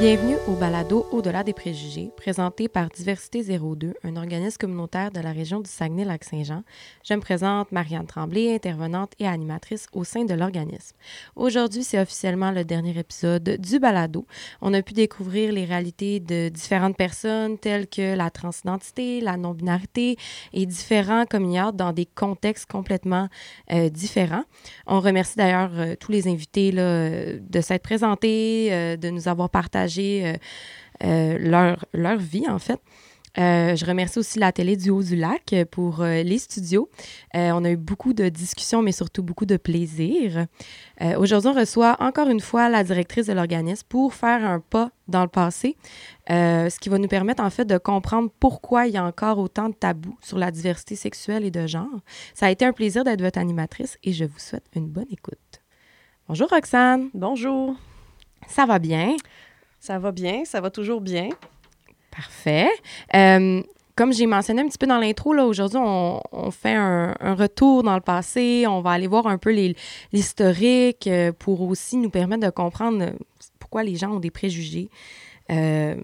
Bienvenue au balado Au-delà des préjugés, présenté par Diversité 02, un organisme communautaire de la région du Saguenay-Lac-Saint-Jean. Je me présente Marianne Tremblay, intervenante et animatrice au sein de l'organisme. Aujourd'hui, c'est officiellement le dernier épisode du balado. On a pu découvrir les réalités de différentes personnes telles que la transidentité, la non-binarité et différents coming dans des contextes complètement euh, différents. On remercie d'ailleurs euh, tous les invités là, de s'être présentés, euh, de nous avoir partagé euh, euh, leur, leur vie, en fait. Euh, je remercie aussi la télé du Haut-du-Lac pour les studios. on a eu beaucoup de discussions, mais surtout beaucoup de plaisir. Aujourd'hui, on reçoit encore une fois la directrice de l'organisme pour faire un pas dans le passé, ce qui va nous permettre en fait de comprendre pourquoi il y a encore autant de tabous sur la diversité sexuelle et de genre. Ça a été un plaisir d'être votre animatrice et je vous souhaite une bonne écoute. Bonjour Roxane. Bonjour. Ça va bien? Ça va bien, ça va toujours bien. Parfait. Euh, comme j'ai mentionné un petit peu dans l'intro, là, aujourd'hui, on, fait un, retour dans le passé. On va aller voir un peu l'historique euh, pour aussi nous permettre de comprendre euh, pourquoi les gens ont des préjugés. je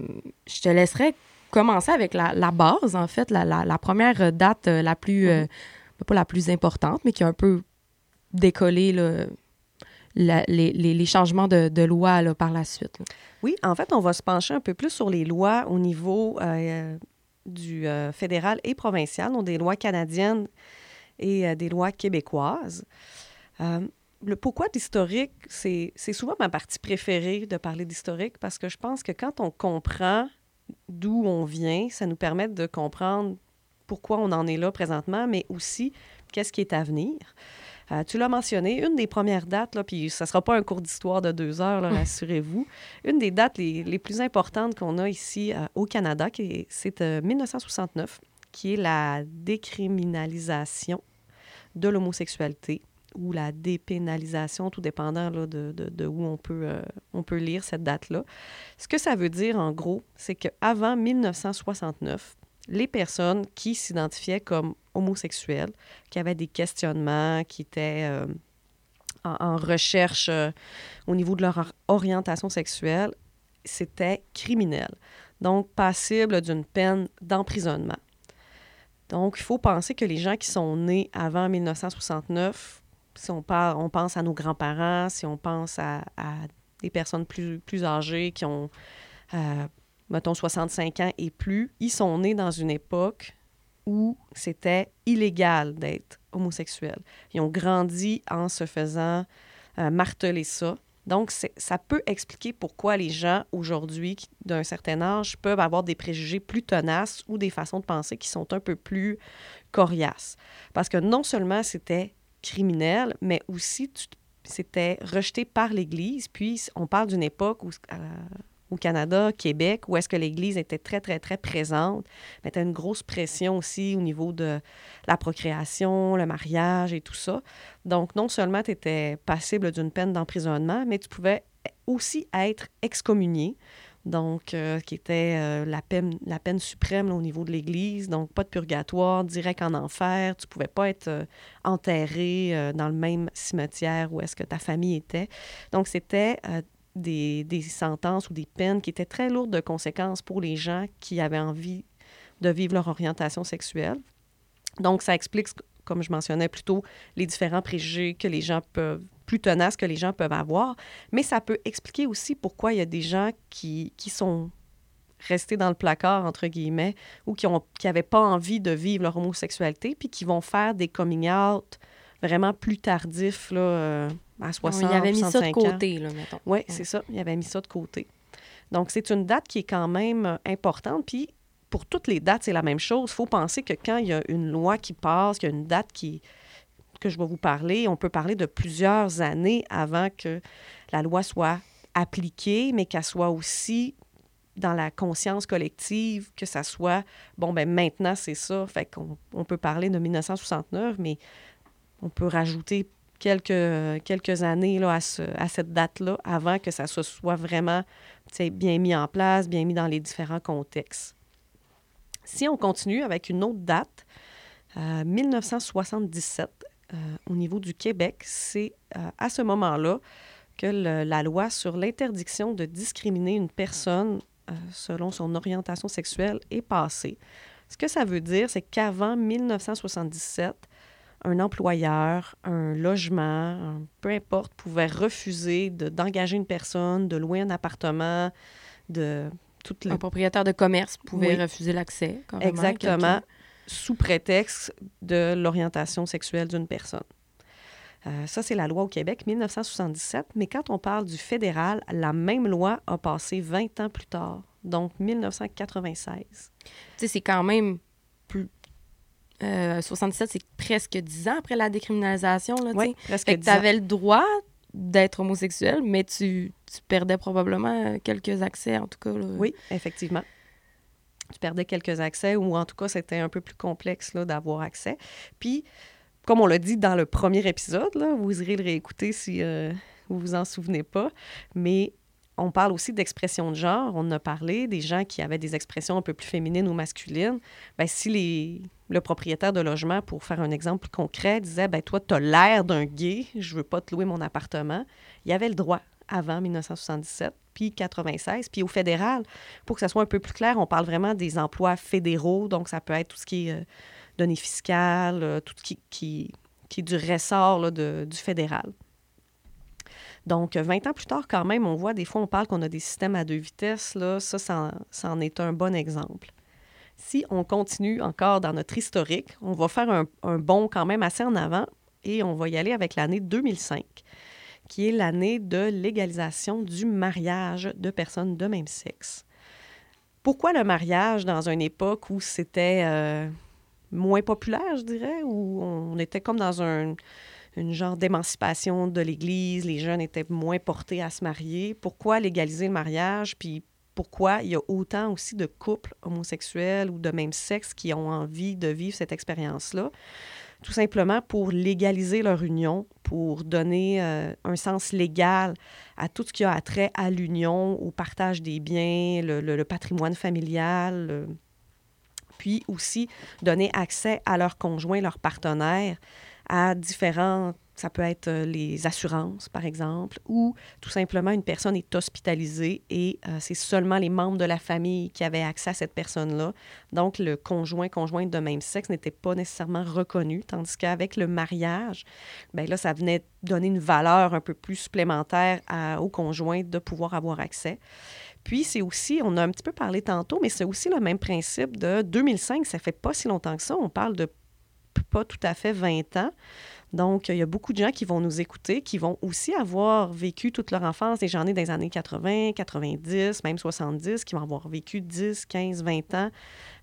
te laisserai commencer avec la, base, en fait, la, première date la plus, mm-hmm. pas la plus importante, mais qui a un peu décollé là, les, changements de, loi par la suite. Oui, en fait, on va se pencher un peu plus sur les lois au niveau euh, du euh, fédéral et provincial, donc des lois canadiennes et euh, des lois québécoises. le pourquoi d'historique, c'est souvent ma partie préférée de parler d'historique parce que je pense que quand on comprend d'où on vient, ça nous permet de comprendre pourquoi on en est là présentement, mais aussi qu'est-ce qui est à venir. Euh, tu l'as mentionné, une des premières dates, là, puis ça ne sera pas un cours d'histoire de deux heures, rassurez-vous. Une des dates les, plus importantes qu'on a ici euh, au Canada, c'est 1969, euh, qui est la décriminalisation de l'homosexualité ou la dépénalisation, tout dépendant là, de, de, où on peut, on peut lire cette date-là. Ce que ça veut dire, en gros, c'est qu'avant 1969, les personnes qui s'identifiaient comme homosexuels, qui avaient des questionnements, qui étaient euh, en, recherche euh, au niveau de leur orientation sexuelle, c'était criminel. Donc, passible d'une peine d'emprisonnement. Donc, il faut penser que les gens qui sont nés avant 1969, si on, parle, on pense à nos grands-parents, si on pense à, des personnes plus, plus âgées qui ont euh, mettons 65 ans et plus, ils sont nés dans une époque où c'était illégal d'être homosexuel. Ils ont grandi en se faisant euh, marteler ça. Donc, ça peut expliquer pourquoi les gens aujourd'hui, d'un certain âge, peuvent avoir des préjugés plus tenaces ou des façons de penser qui sont un peu plus coriaces. Parce que non seulement c'était criminel, mais aussi c'était rejeté par l'Église. Puis, on parle d'une époque où, euh, au Canada, Québec, où est-ce que l'Église était très, très, très présente, mettait une grosse pression aussi au niveau de la procréation, le mariage et tout ça. Donc, non seulement tu étais passible d'une peine d'emprisonnement, mais tu pouvais aussi être excommunié, donc euh, qui était euh, la, peine, la peine suprême au niveau de l'Église, donc pas de purgatoire, direct en enfer, tu pouvais pas être euh, enterré dans le même cimetière où est-ce que ta famille était. Donc c'était des, sentences ou des peines qui étaient très lourdes de conséquences pour les gens qui avaient envie de vivre leur orientation sexuelle. Donc, ça explique, comme je mentionnais plus tôt, les différents préjugés que les gens peuvent, plus tenaces que les gens peuvent avoir, mais ça peut expliquer aussi pourquoi il y a des gens qui, qui sont restés dans le placard, entre guillemets, ou qui n'avaient qui pas envie de vivre leur homosexualité, puis qui vont faire des coming out vraiment plus tardifs, là, euh, à 60 Il avait mis ça de côté, là, mettons. Oui, c'est ça. Il avait mis ça de côté. Donc, c'est une date qui est quand même euh, importante. Puis, pour toutes les dates, c'est la même chose. Il faut penser que quand il y a une loi qui passe, qu'il y a une date qui, que je vais vous parler, on peut parler de plusieurs années avant que la loi soit appliquée, mais qu'elle soit aussi dans la conscience collective, que ça soit, bon, ben maintenant, c'est ça. Fait qu'on on peut parler de 1969, mais on peut rajouter quelques, quelques années là, à, à cette date-là avant que ça soit vraiment bien mis en place, bien mis dans les différents contextes. Si on continue avec une autre date, 1977, euh, euh, au niveau du Québec, c'est euh, à ce moment-là que la loi sur l'interdiction de discriminer une personne selon son orientation sexuelle est passée. Ce que ça veut dire, c'est qu'avant 1977, un employeur, un logement, peu importe, pouvait refuser d'engager une personne, de louer un appartement, de toute Un propriétaire de commerce pouvait refuser l'accès. Exactement, sous prétexte de l'orientation sexuelle d'une personne. Euh, ça, c'est la loi au Québec, 1977. Mais quand on parle du fédéral, la même loi a passé 20 ans plus tard, donc 1996. Tu sais, c'est quand même. 77, euh, c'est presque 10 ans après la décriminalisation. Oui, presque fait que Tu avais le droit d'être homosexuel, mais tu, tu, perdais probablement quelques accès, en tout cas. Oui, effectivement. Tu perdais quelques accès, ou en tout cas, c'était un peu plus complexe d'avoir accès. Puis, comme on l'a dit dans le premier épisode, là, vous irez le réécouter si euh, vous vous en souvenez pas, mais on parle aussi d'expression de genre. On a parlé des gens qui avaient des expressions un peu plus féminines ou masculines. Bien, si les, le propriétaire de logement, pour faire un exemple concret, disait ben toi, tu as l'air d'un gay, je veux pas te louer mon appartement, il y avait le droit avant 1977, puis 96. Puis au fédéral, pour que ça soit un peu plus clair, on parle vraiment des emplois fédéraux, donc ça peut être tout ce qui est euh, données fiscales, euh, tout ce qui, est du ressort de, du fédéral. Donc, 20 ans plus tard, quand même, on voit, des fois, on parle qu'on a des systèmes à deux vitesses. Là, ça, ça, est un bon exemple. Si on continue encore dans notre historique, on va faire un, un bond quand même assez en avant et on va y aller avec l'année 2005, qui est l'année de légalisation du mariage de personnes de même sexe. Pourquoi le mariage dans une époque où c'était euh, moins populaire, je dirais, où on était comme dans un une genre d'émancipation de l'Église, les jeunes étaient moins portés à se marier. Pourquoi légaliser le mariage? Puis pourquoi il y a autant aussi de couples homosexuels ou de même sexe qui ont envie de vivre cette expérience-là? Tout simplement pour légaliser leur union, pour donner euh, un sens légal à tout ce qui a attrait à l'union, au partage des biens, le, patrimoine familial, puis aussi donner accès à leurs conjoints, leurs partenaires, à différents ça peut être euh, les assurances, par exemple, ou tout simplement une personne est hospitalisée et euh, c'est seulement les membres de la famille qui avaient accès à cette personne-là. Donc, le conjoint, conjointe de même sexe n'était pas nécessairement reconnu, tandis qu'avec le mariage, bien là, ça venait donner une valeur un peu plus supplémentaire au conjoint de pouvoir avoir accès. Puis, c'est aussi, on a un petit peu parlé tantôt, mais c'est aussi le même principe de 2005, ça fait pas si longtemps que ça, on parle de pas tout à fait 20 ans. Donc, il y a beaucoup de gens qui vont nous écouter, qui vont aussi avoir vécu toute leur enfance, et j'en ai dans les années 80, 90, même 70, qui vont avoir vécu 10, 15, 20 ans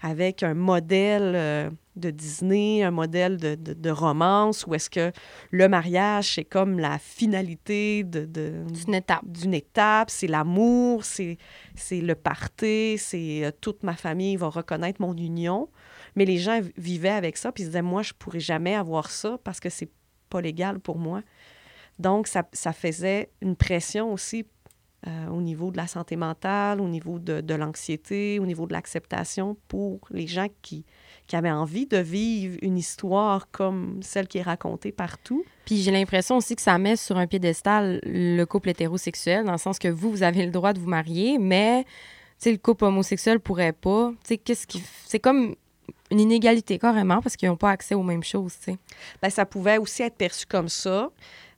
avec un modèle euh, de Disney, un modèle de, de, romance, où est-ce que le mariage, c'est comme la finalité de, d'une étape. D'une étape, c'est l'amour, c'est, c'est le party, c'est euh, toute ma famille va reconnaître mon union. Mais les gens vivaient avec ça, puis ils disaient, moi, je pourrais jamais avoir ça parce que c'est pas légal pour moi. Donc, ça, ça faisait une pression aussi euh, au niveau de la santé mentale, au niveau de, de l'anxiété, au niveau de l'acceptation pour les gens qui, qui avaient envie de vivre une histoire comme celle qui est racontée partout. Puis j'ai l'impression aussi que ça met sur un piédestal le couple hétérosexuel, dans le sens que vous, vous avez le droit de vous marier, mais le couple homosexuel pourrait pas. Qu'est-ce qui... C'est comme une inégalité carrément parce qu'ils n'ont pas accès aux mêmes choses. Bien, ça pouvait aussi être perçu comme ça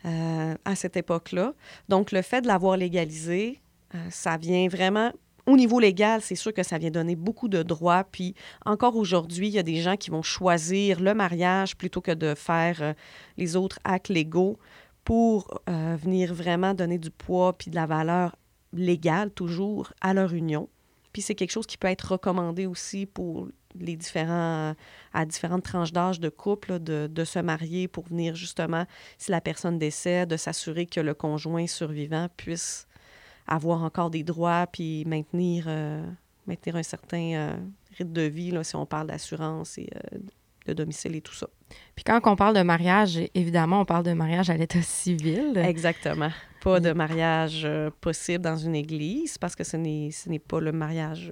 euh, à cette époque-là. Donc, le fait de l'avoir légalisé, euh, ça vient vraiment au niveau légal, c'est sûr que ça vient donner beaucoup de droits. Puis encore aujourd'hui, il y a des gens qui vont choisir le mariage plutôt que de faire euh, les autres actes légaux pour venir vraiment donner du poids puis de la valeur légale toujours à leur union. Puis c'est quelque chose qui peut être recommandé aussi pour les différents, à différentes tranches d'âge de couple, de, de, se marier pour venir justement, si la personne décède, de s'assurer que le conjoint survivant puisse avoir encore des droits puis maintenir, euh, maintenir un certain euh, rythme de vie, là, si on parle d'assurance et euh, de domicile et tout ça. Puis quand on parle de mariage, évidemment, on parle de mariage à l'état civil. Exactement. Pas de mariage possible dans une église parce que ce n'est pas le mariage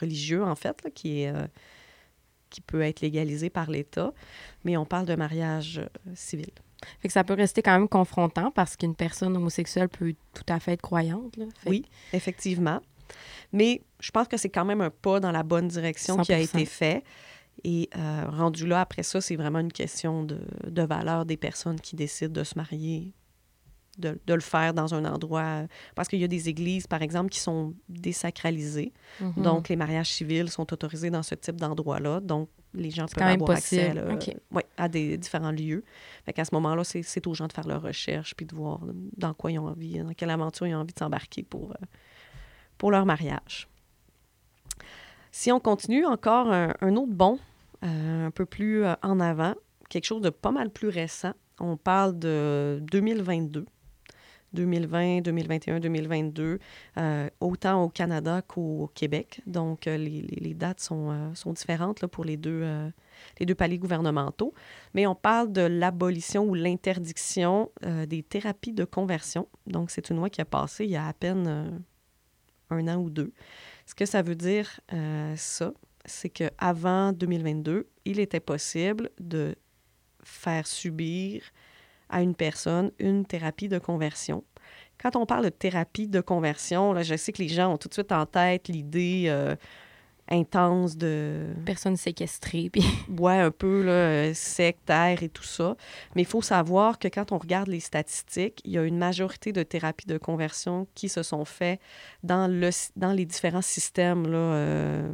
religieux, en fait, qui est qui peut être légalisé par l'État, mais on parle de mariage euh, civil. Fait que ça peut rester quand même confrontant parce qu'une personne homosexuelle peut tout à fait être croyante. Là. Fait Oui, effectivement. Mais je pense que c'est quand même un pas dans la bonne direction qui a 100%. été fait. Et euh, rendu là, après ça, c'est vraiment une question de, de valeur des personnes qui décident de se marier, de, de le faire dans un endroit. Parce qu'il y a des églises, par exemple, qui sont désacralisées. Mhm. Donc, les mariages civils sont autorisés dans ce type d'endroit-là. Donc, les gens peuvent quand même avoir accès possible. ouais, à des différents lieux. Fait qu'à ce moment-là, c'est aux gens de faire leur recherche puis de voir dans quoi ils ont envie, dans quelle aventure ils ont envie de s'embarquer pour, euh, pour leur mariage. Si on continue, encore un, un autre bon, euh, un peu plus euh, en avant, quelque chose de pas mal plus récent. On parle de 2022. 2020, 2021, 2022, euh, autant au Canada qu'au Québec. Donc, euh, les, dates sont, euh, sont différentes là, pour les deux, euh, les deux paliers gouvernementaux. Mais on parle de l'abolition ou l'interdiction euh, des thérapies de conversion. Donc, c'est une loi qui a passé il y a à peine un an ou deux. Ce que ça veut dire, ça, c'est qu'avant 2022, il était possible de faire subir à une personne une thérapie de conversion. Quand on parle de thérapie de conversion, là, je sais que les gens ont tout de suite en tête l'idée euh, intense de Personne séquestrée. Puis ouais, un peu là, sectaire et tout ça. Mais il faut savoir que quand on regarde les statistiques, il y a une majorité de thérapies de conversion qui se sont faites dans, le, dans les différents systèmes là, euh,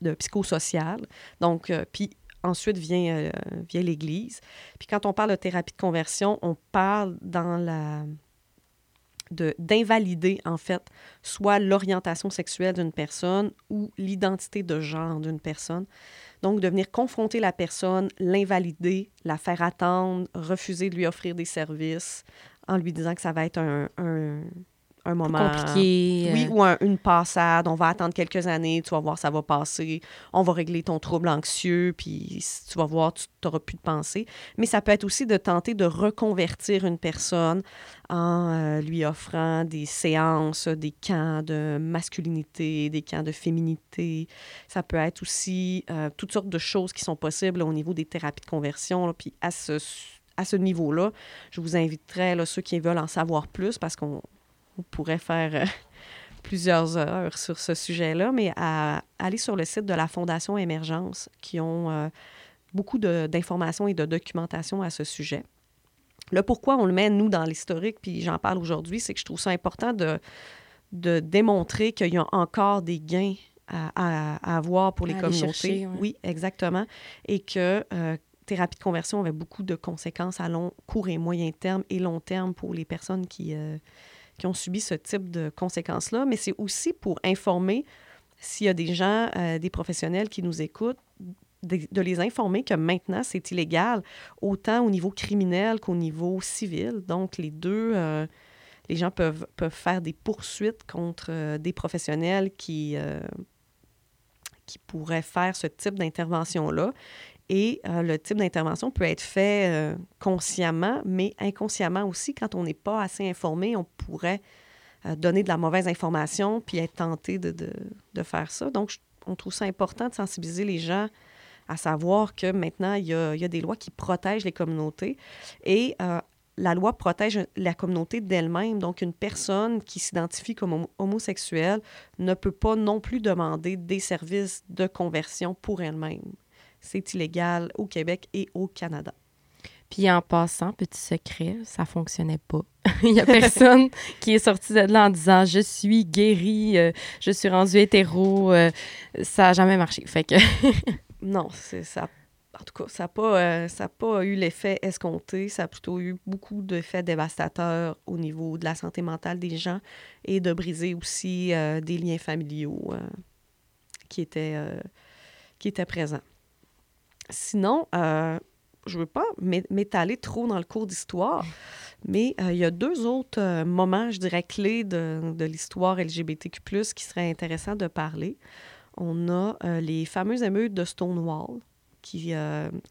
de psychosocial. Donc, euh, puis ensuite vient, euh, vient l'Église. Puis quand on parle de thérapie de conversion, on parle dans la de d'invalider en fait soit l'orientation sexuelle d'une personne ou l'identité de genre d'une personne. Donc de venir confronter la personne, l'invalider, la faire attendre, refuser de lui offrir des services en lui disant que ça va être un, un moment compliqué. oui, euh, ou un- une passade. On va attendre quelques années, tu vas voir, ça va passer. On va régler ton trouble anxieux, puis tu vas voir, tu n'auras plus de pensée. Mais ça peut être aussi de tenter de reconvertir une personne en euh, lui offrant des séances, des camps de masculinité, des camps de féminité. Ça peut être aussi euh, toutes sortes de choses qui sont possibles là, au niveau des thérapies de conversion. là. Puis à ce, à ce niveau-là, je vous inviterais, là, ceux qui veulent en savoir plus, parce qu'on on pourrait faire euh, plusieurs heures sur ce sujet-là, mais à aller sur le site de la Fondation Émergence, qui ont euh, beaucoup d'informations et de documentation à ce sujet. Le pourquoi on le met, nous, dans l'historique, puis j'en parle aujourd'hui, c'est que je trouve ça important de, de démontrer qu'il y a encore des gains à, à- à avoir pour les À communautés. chercher, ouais. Oui, exactement. Et que euh, thérapie de conversion avait beaucoup de conséquences à long, court et moyen terme et long terme pour les personnes qui, euh, qui ont subi ce type de conséquences-là. Mais c'est aussi pour informer s'il y a des gens, euh, des professionnels qui nous écoutent, de, les informer que maintenant, c'est illégal, autant au niveau criminel qu'au niveau civil. Donc, les deux, euh, les gens peuvent, peuvent faire des poursuites contre euh, des professionnels qui, qui pourraient faire ce type d'intervention-là. Et euh, le type d'intervention peut être fait euh, consciemment, mais inconsciemment aussi. Quand on n'est pas assez informé, on pourrait euh, donner de la mauvaise information puis être tenté de, de, faire ça. Donc, on trouve ça important de sensibiliser les gens à savoir que maintenant, il y a, il y a des lois qui protègent les communautés et la loi protège la communauté d'elle-même. Donc, une personne qui s'identifie comme homo- homosexuelle ne peut pas non plus demander des services de conversion pour elle-même. C'est illégal au Québec et au Canada. Puis en passant, petit secret, ça fonctionnait pas. Il y a personne qui est sorti de là en disant je suis guéri, euh, je suis rendu hétéro. euh, ça a jamais marché. Fait que Non, c'est ça. En tout cas, ça n'a pas, euh, ça a pas eu l'effet escompté. Ça a plutôt eu beaucoup d'effets dévastateurs au niveau de la santé mentale des gens et de briser aussi des liens familiaux qui, étaient, qui étaient présents. Sinon, euh, je ne veux pas m'é- m'étaler trop dans le cours d'histoire, mais euh, il y a deux autres euh, moments, je dirais, clés de, de l'histoire LGBTQ, qui seraient intéressants de parler. On a euh, les fameuses émeutes de Stonewall qui,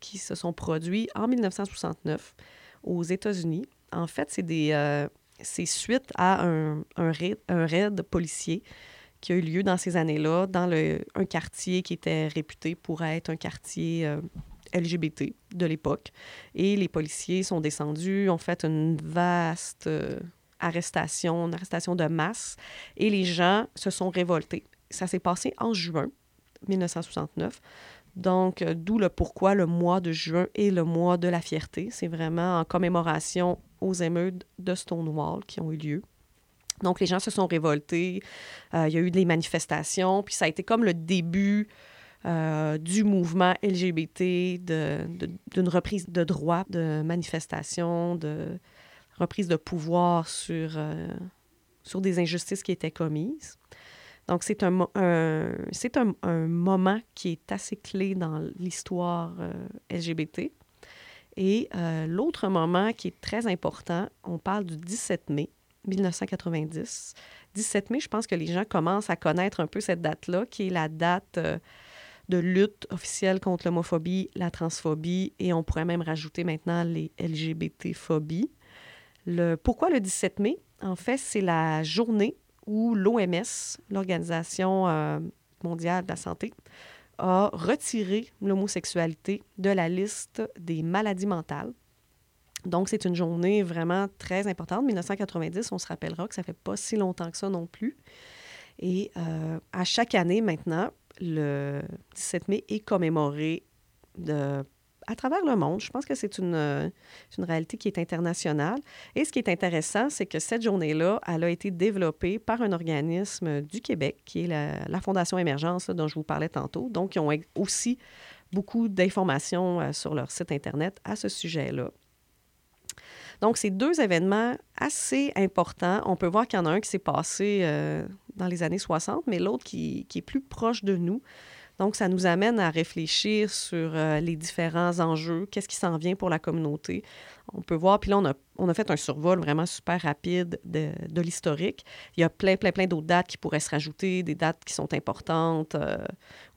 qui se sont produites en 1969 aux États-Unis. En fait, c'est des. c'est suite à un, un, raid, un raid policier qui a eu lieu dans ces années-là, dans le, un quartier qui était réputé pour être un quartier euh, LGBT de l'époque. Et les policiers sont descendus, ont fait une vaste euh, arrestation, une arrestation de masse, et les gens se sont révoltés. Ça s'est passé en juin 1969. Donc, euh, d'où le pourquoi le mois de juin est le mois de la fierté. C'est vraiment en commémoration aux émeutes de Stonewall qui ont eu lieu. Donc, les gens se sont révoltés. Euh, il y a eu des manifestations. Puis, ça a été comme le début euh, du mouvement LGBT, d'une reprise de droit, de manifestation, de reprise de pouvoir sur, euh, sur des injustices qui étaient commises. Donc, c'est un, c'est un, moment qui est assez clé dans l'histoire LGBT. Et l'autre moment qui est très important, on parle du 17 mai 1990. 17 mai, je pense que les gens commencent à connaître un peu cette date-là, qui est la date euh, de lutte officielle contre l'homophobie, la transphobie, et on pourrait même rajouter maintenant les LGBT-phobies. Pourquoi le 17 mai? En fait, c'est la journée où l'OMS, l'Organisation euh, mondiale de la santé, a retiré l'homosexualité de la liste des maladies mentales donc, c'est une journée vraiment très importante. 1990, on se rappellera que ça fait pas si longtemps que ça non plus. Et euh, à chaque année maintenant, le 17 mai est commémoré à travers le monde. Je pense que c'est une, réalité qui est internationale. Et ce qui est intéressant, c'est que cette journée-là, elle a été développée par un organisme du Québec, qui est la, la Fondation Émergence, dont je vous parlais tantôt. Donc, ils ont aussi beaucoup d'informations euh, sur leur site Internet à ce sujet-là. Donc, c'est deux événements assez importants. On peut voir qu'il y en a un qui s'est passé euh, dans les années 60, mais l'autre qui, qui, est plus proche de nous. Donc, ça nous amène à réfléchir sur euh, les différents enjeux, qu'est-ce qui s'en vient pour la communauté. On peut voir, puis là, on a, on a fait un survol vraiment super rapide de, de l'historique. Il y a plein, plein, plein d'autres dates qui pourraient se rajouter, des dates qui sont importantes euh,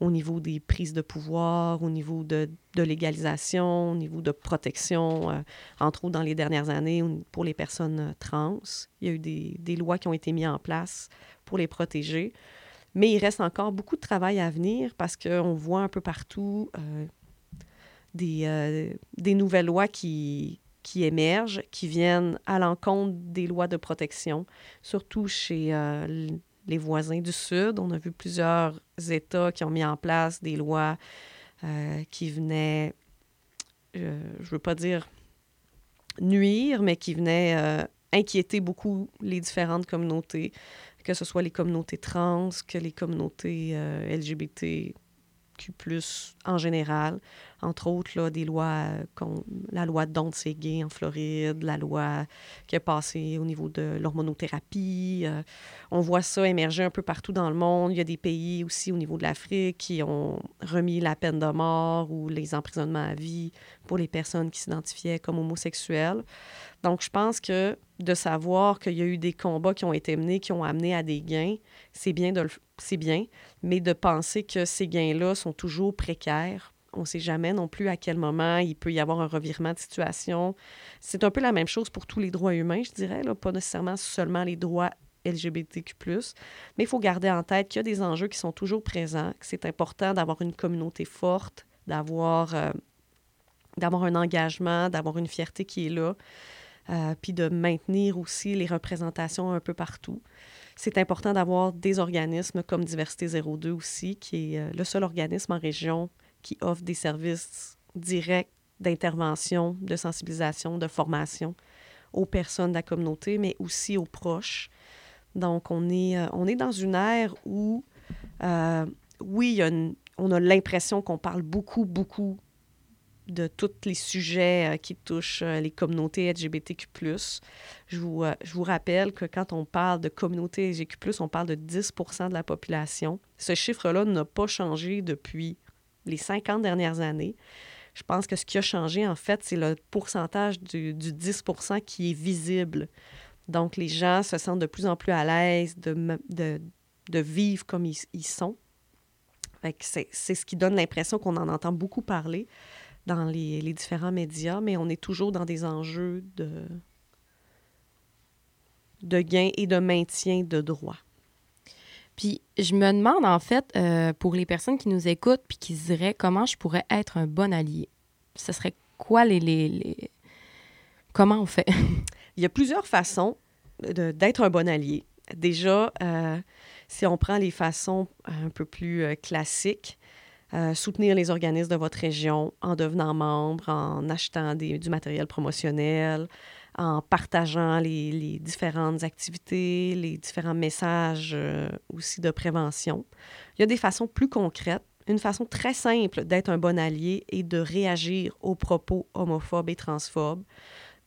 au niveau des prises de pouvoir, au niveau de, de légalisation, au niveau de protection, euh, entre autres dans les dernières années pour les personnes trans. Il y a eu des, des lois qui ont été mises en place pour les protéger. Mais il reste encore beaucoup de travail à venir parce qu'on voit un peu partout euh, des, euh, des, nouvelles lois qui, qui émergent, qui viennent à l'encontre des lois de protection, surtout chez euh, les voisins du Sud. On a vu plusieurs États qui ont mis en place des lois qui venaient, je ne veux pas dire nuire, mais qui venaient inquiéter beaucoup les différentes communautés que ce soit les communautés trans, que les communautés euh, LGBTQ+, en général. Entre autres, là, des lois comme la loi Don't Say Gay en Floride, la loi qui a passé au niveau de l'hormonothérapie. Euh, on voit ça émerger un peu partout dans le monde. Il y a des pays aussi au niveau de l'Afrique qui ont remis la peine de mort ou les emprisonnements à vie pour les personnes qui s'identifiaient comme homosexuelles. Donc, je pense que de savoir qu'il y a eu des combats qui ont été menés, qui ont amené à des gains, c'est bien, de c'est bien, mais de penser que ces gains-là sont toujours précaires. On ne sait jamais non plus à quel moment il peut y avoir un revirement de situation. C'est un peu la même chose pour tous les droits humains, je dirais, là, pas nécessairement seulement les droits LGBTQ+. Mais il faut garder en tête qu'il y a des enjeux qui sont toujours présents, que c'est important d'avoir une communauté forte, d'avoir, euh, d'avoir un engagement, d'avoir une fierté qui est là. Euh, puis de maintenir aussi les représentations un peu partout. C'est important d'avoir des organismes comme Diversité 02 aussi, qui est euh, le seul organisme en région qui offre des services directs d'intervention, de sensibilisation, de formation aux personnes de la communauté, mais aussi aux proches. Donc, on est, euh, on est dans une ère où, oui, on a l'impression qu'on parle beaucoup, beaucoup de tous les sujets euh, qui touchent euh, les communautés LGBTQ+. Je vous, euh, je vous rappelle que quand on parle de communauté LGBTQ+, on parle de 10% de la population. Ce chiffre-là n'a pas changé depuis les 50 dernières années. Je pense que ce qui a changé, en fait, c'est le pourcentage du, 10% qui est visible. Donc, les gens se sentent de plus en plus à l'aise de, de, de, vivre comme ils, ils sont. C'est ce qui donne l'impression qu'on en entend beaucoup parler dans les, différents médias, mais on est toujours dans des enjeux de, de gain et de maintien de droits. Puis je me demande en fait, euh, pour les personnes qui nous écoutent puis qui se diraient comment je pourrais être un bon allié? ce serait quoi les, les, Comment on fait? Il y a plusieurs façons d'être un bon allié. Déjà, euh, si on prend les façons un peu plus euh, classiques, soutenir les organismes de votre région en devenant membre, en achetant des, du matériel promotionnel, en partageant les, différentes activités, les différents messages aussi de prévention. Il y a des façons plus concrètes. Une façon très simple d'être un bon allié et de réagir aux propos homophobes et transphobes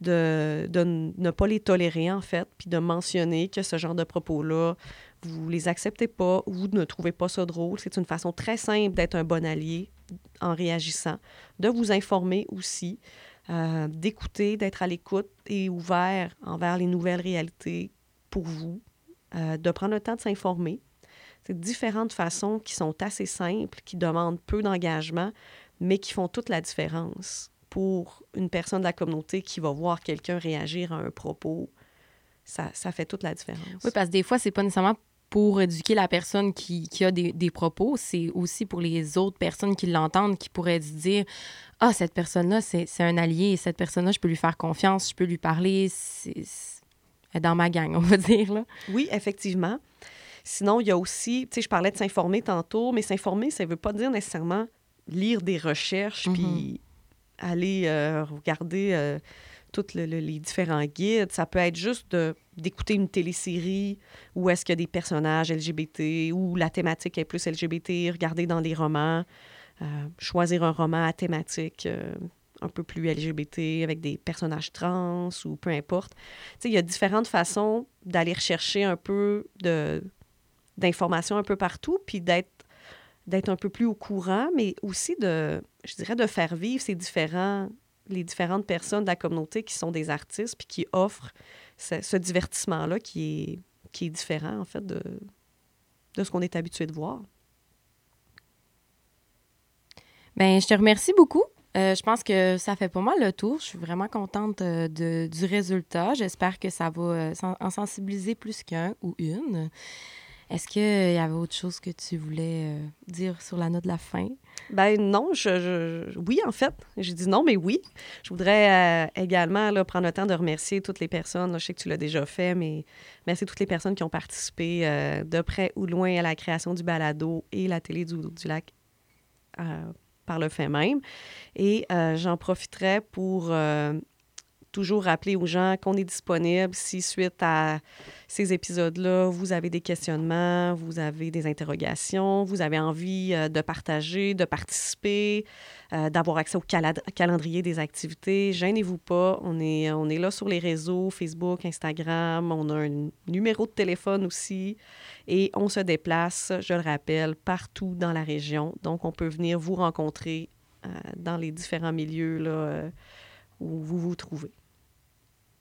de, ne pas les tolérer, en fait, puis de mentionner que ce genre de propos-là, vous les acceptez pas, vous ne trouvez pas ça drôle. C'est une façon très simple d'être un bon allié en réagissant, de vous informer aussi, euh, d'écouter, d'être à l'écoute et ouvert envers les nouvelles réalités pour vous, euh, de prendre le temps de s'informer. C'est différentes façons qui sont assez simples, qui demandent peu d'engagement, mais qui font toute la différence pour une personne de la communauté qui va voir quelqu'un réagir à un propos, ça, ça, fait toute la différence. Oui, parce que des fois, c'est pas nécessairement pour éduquer la personne qui, a des, des propos, c'est aussi pour les autres personnes qui l'entendent, qui pourraient se dire Ah, cette personne-là, c'est un allié, cette personne-là, je peux lui faire confiance, je peux lui parler, c'est dans ma gang, on va dire. Là. Oui, effectivement. Sinon, il y a aussi, tu sais, je parlais de s'informer tantôt, mais s'informer, ça ne veut pas dire nécessairement lire des recherches, puis mm-hmm aller euh, regarder euh, tous les différents guides. Ça peut être juste d'écouter une télésérie où est-ce qu'il y a des personnages LGBT, ou la thématique est plus LGBT, regarder dans des romans, choisir un roman à thématique un peu plus LGBT avec des personnages trans ou peu importe. il y a différentes façons d'aller rechercher un peu d'informations un peu partout, puis d'être d'être un peu plus au courant, mais aussi de, je dirais, de faire vivre ces différents, les différentes personnes de la communauté qui sont des artistes puis qui offrent ce, divertissement-là qui est, qui est différent, en fait, de, de ce qu'on est habitué de voir. Bien, je te remercie beaucoup. Euh, je pense que ça fait pas mal le tour. Je suis vraiment contente euh, de, du résultat. J'espère que ça va euh, en sensibiliser plus qu'un ou une. Est-ce qu'il y avait autre chose que tu voulais dire sur la note de la fin? Ben non, je, oui, en fait. J'ai dit non, mais oui. Je voudrais également prendre le temps de remercier toutes les personnes. je sais que tu l'as déjà fait, mais merci toutes les personnes qui ont participé de près ou loin à la création du balado et la télé du lac par le fait même. Et j'en profiterai pour toujours rappeler aux gens qu'on est disponible si suite à ces épisodes-là, vous avez des questionnements, vous avez des interrogations, vous avez envie euh, de partager, de participer, euh, d'avoir accès au calendrier des activités. Gênez-vous pas, on est, on est là sur les réseaux, Facebook, Instagram, on a un numéro de téléphone aussi et on se déplace, je le rappelle, partout dans la région. Donc, on peut venir vous rencontrer euh, dans les différents milieux là, où vous vous trouvez.